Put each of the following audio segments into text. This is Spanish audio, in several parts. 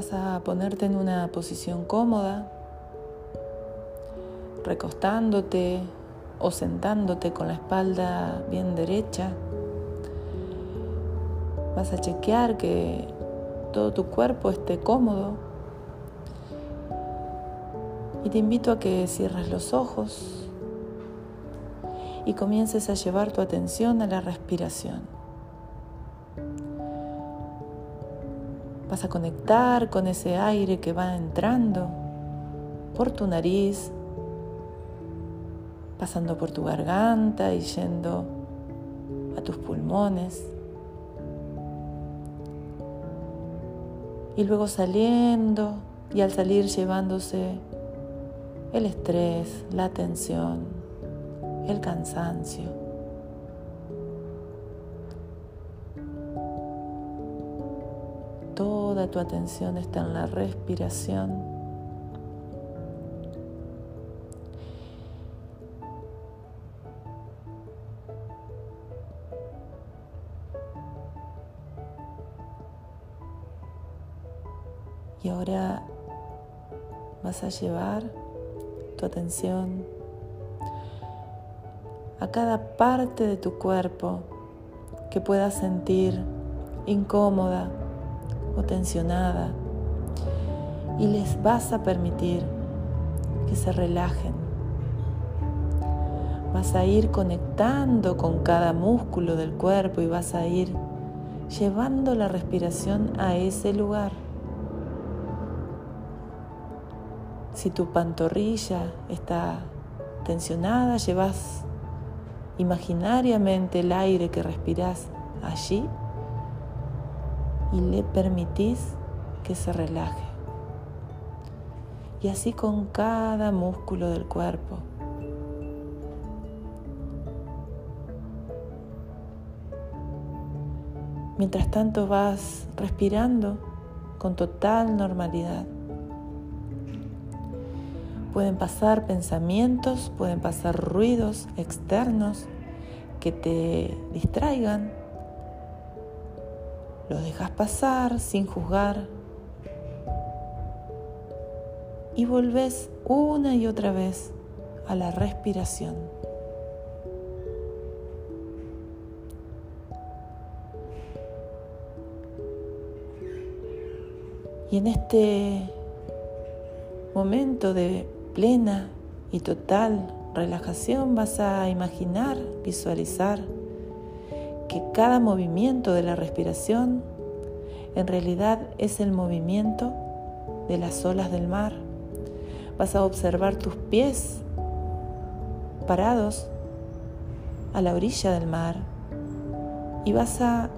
Vas a ponerte en una posición cómoda, recostándote o sentándote con la espalda bien derecha. Vas a chequear que todo tu cuerpo esté cómodo. Y te invito a que cierres los ojos y comiences a llevar tu atención a la respiración. Vas a conectar con ese aire que va entrando por tu nariz, pasando por tu garganta y yendo a tus pulmones. Y luego saliendo y al salir llevándose el estrés, la tensión, el cansancio. Toda tu atención está en la respiración. Y ahora vas a llevar tu atención a cada parte de tu cuerpo que puedas sentir incómoda tensionada y les vas a permitir que se relajen. Vas a ir conectando con cada músculo del cuerpo y vas a ir llevando la respiración a ese lugar. Si tu pantorrilla está tensionada, llevas imaginariamente el aire que respiras allí y le permitís que se relaje. Y así con cada músculo del cuerpo. Mientras tanto vas respirando con total normalidad. Pueden pasar pensamientos, pueden pasar ruidos externos que te distraigan. Los dejas pasar sin juzgar. Y volvés una y otra vez a la respiración. Y en este momento de plena y total relajación vas a imaginar, visualizar que cada movimiento de la respiración en realidad es el movimiento de las olas del mar. Vas a observar tus pies parados a la orilla del mar y vas a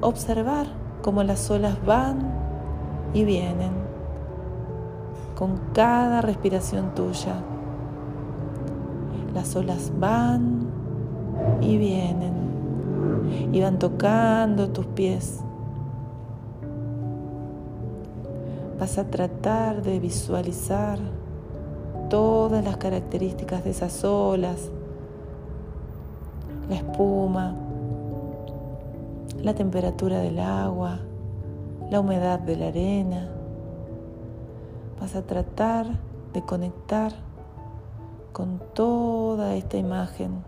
observar cómo las olas van y vienen con cada respiración tuya. Las olas van y vienen y van tocando tus pies. Vas a tratar de visualizar todas las características de esas olas, la espuma, la temperatura del agua, la humedad de la arena vas a tratar de conectar con toda esta imagen.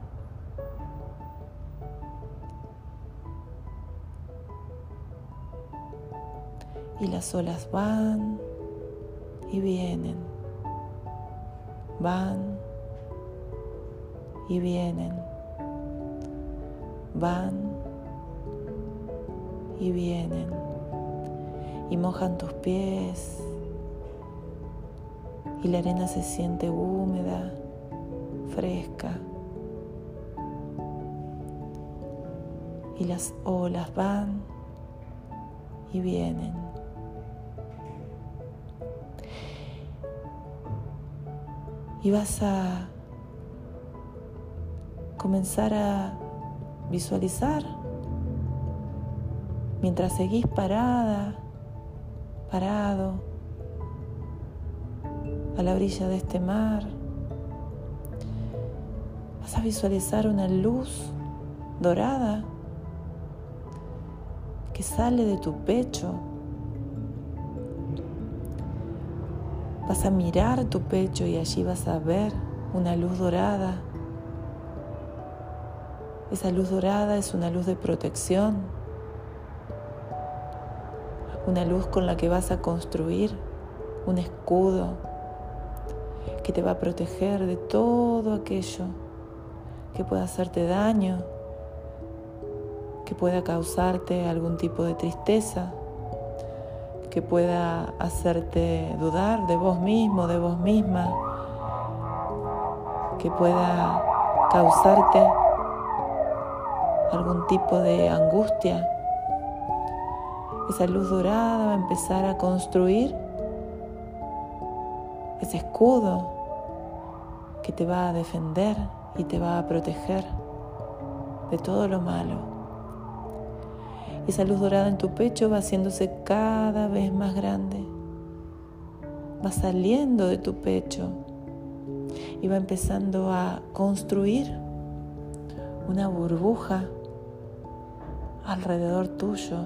Y las olas van y vienen, van y vienen, van y vienen y mojan tus pies y la arena se siente húmeda, fresca. Y las olas van y vienen. Y vas a comenzar a visualizar mientras seguís parada, parado a la orilla de este mar. Vas a visualizar una luz dorada que sale de tu pecho Vas a mirar tu pecho y allí vas a ver una luz dorada. Esa luz dorada es una luz de protección, una luz con la que vas a construir un escudo que te va a proteger de todo aquello que pueda hacerte daño, que pueda causarte algún tipo de tristeza, que pueda hacerte dudar de vos mismo, de vos misma, que pueda causarte algún tipo de angustia. Esa luz dorada va a empezar a construir ese escudo que te va a defender y te va a proteger de todo lo malo. Esa luz dorada en tu pecho va haciéndose cada vez más grande. Va saliendo de tu pecho y va empezando a construir una burbuja alrededor tuyo.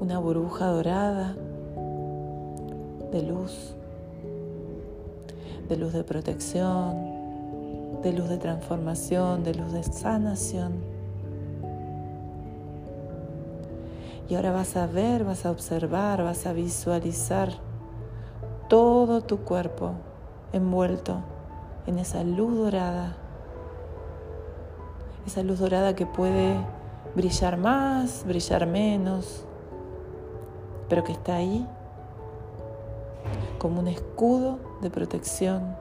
Una burbuja dorada de luz, de luz de protección, de luz de transformación, de luz de sanación. Y ahora vas a ver, vas a observar, vas a visualizar todo tu cuerpo envuelto en esa luz dorada. Esa luz dorada que puede brillar más, brillar menos, pero que está ahí como un escudo de protección.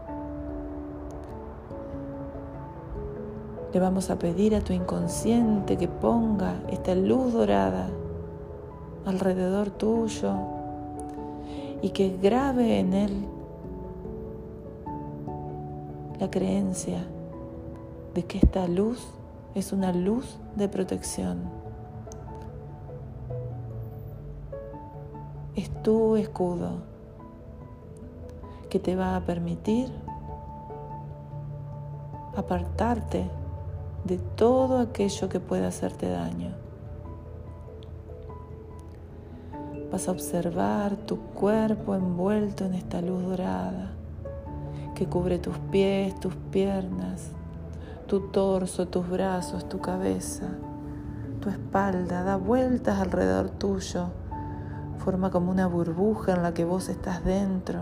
Le vamos a pedir a tu inconsciente que ponga esta luz dorada alrededor tuyo y que grabe en él la creencia de que esta luz es una luz de protección. Es tu escudo que te va a permitir apartarte de todo aquello que pueda hacerte daño. Vas a observar tu cuerpo envuelto en esta luz dorada que cubre tus pies, tus piernas, tu torso, tus brazos, tu cabeza, tu espalda. Da vueltas alrededor tuyo. Forma como una burbuja en la que vos estás dentro.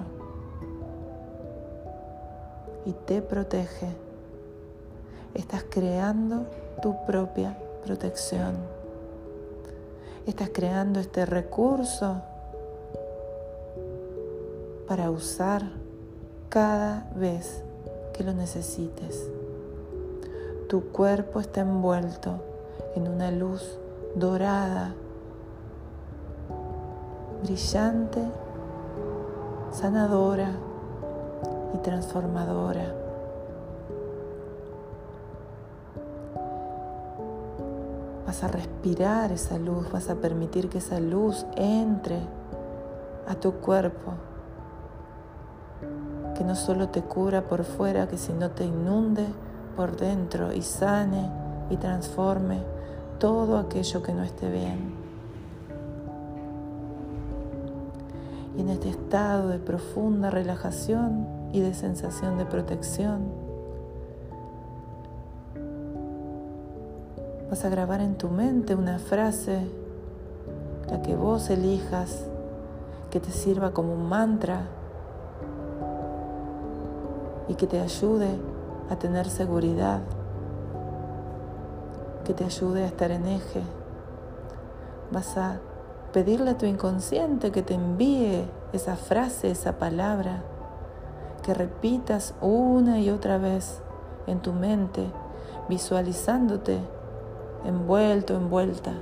Y te protege. Estás creando tu propia protección estás creando este recurso para usar cada vez que lo necesites. Tu cuerpo está envuelto en una luz dorada, brillante, sanadora y transformadora. Vas a respirar esa luz, vas a permitir que esa luz entre a tu cuerpo, que no solo te cura por fuera, que sino te inunde por dentro y sane y transforme todo aquello que no esté bien. Y en este estado de profunda relajación y de sensación de protección, Vas a grabar en tu mente una frase, la que vos elijas, que te sirva como un mantra y que te ayude a tener seguridad, que te ayude a estar en eje. Vas a pedirle a tu inconsciente que te envíe esa frase, esa palabra, que repitas una y otra vez en tu mente, visualizándote envuelto, envuelta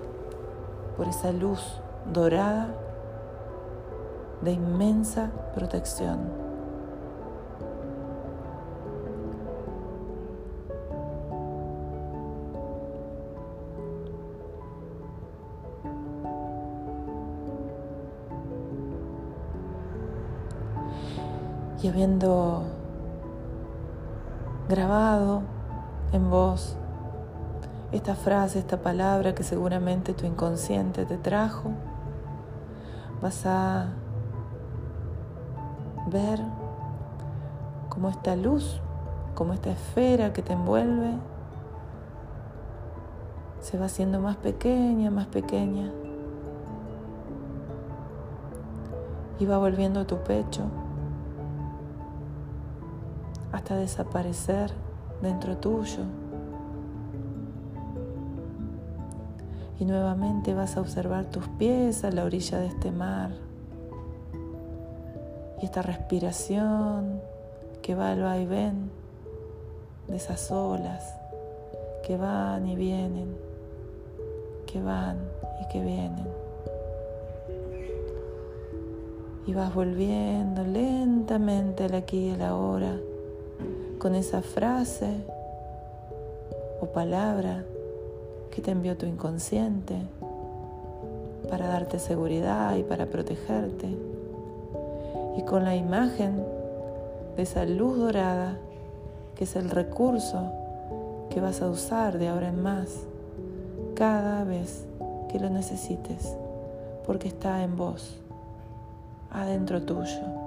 por esa luz dorada de inmensa protección. Y habiendo grabado en voz esta frase, esta palabra que seguramente tu inconsciente te trajo, vas a ver cómo esta luz, como esta esfera que te envuelve, se va haciendo más pequeña, más pequeña. Y va volviendo a tu pecho hasta desaparecer dentro tuyo. Y nuevamente vas a observar tus pies a la orilla de este mar. Y esta respiración que va al vaivén de esas olas que van y vienen, que van y que vienen. Y vas volviendo lentamente al aquí y a la hora con esa frase o palabra que te envió tu inconsciente para darte seguridad y para protegerte. Y con la imagen de esa luz dorada, que es el recurso que vas a usar de ahora en más, cada vez que lo necesites, porque está en vos, adentro tuyo.